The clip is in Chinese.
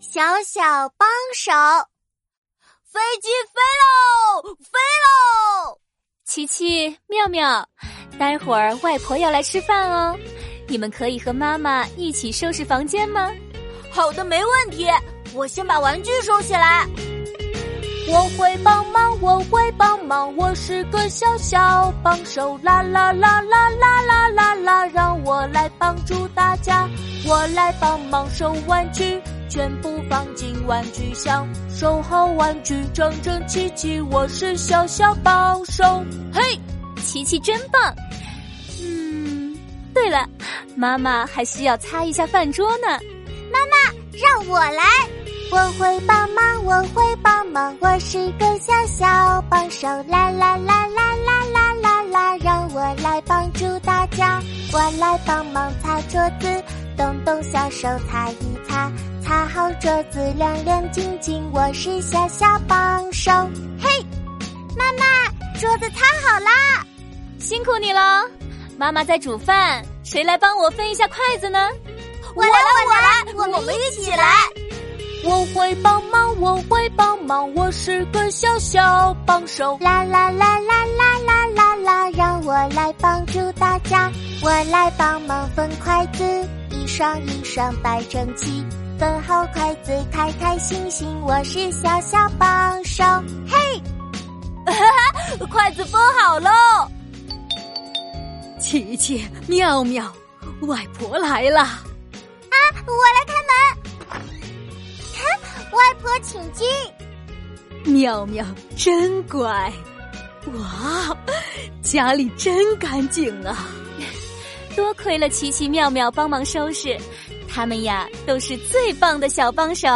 小小帮手，飞机飞喽，飞喽！琪琪、妙妙，待会儿外婆要来吃饭哦，你们可以和妈妈一起收拾房间吗？好的，没问题。我先把玩具收起来。我会帮忙，我会帮忙，我是个小小帮手。啦啦啦啦啦啦啦，让我来帮助大家，我来帮忙收玩具。全部放进玩具箱，收好玩具，整整齐齐。我是小小帮手，嘿，琪琪真棒。嗯，对了，妈妈还需要擦一下饭桌呢。妈妈，让我来，我会帮忙，我会帮忙，我是个小小帮手。啦啦啦啦来帮忙擦桌子动动小手擦一擦擦好桌子亮亮晶晶我是小小帮手。嘿妈妈桌子擦好啦辛苦你了。妈妈在煮饭谁来帮我分一下筷子呢？我来我来我们一起来。我会帮忙我会帮忙我是个小小帮手。啦啦啦啦啦啦。我来帮助大家，我来帮忙分筷子，一双一双摆整齐。分好筷子，开开心心，我是小小帮手。嘿，筷子分好喽！琪琪、妙妙，外婆来了！啊，我来开门。外婆，请进。妙妙真乖，哇，家里真干净啊！多亏了奇奇、妙妙帮忙收拾。他们呀，都是最棒的小帮手。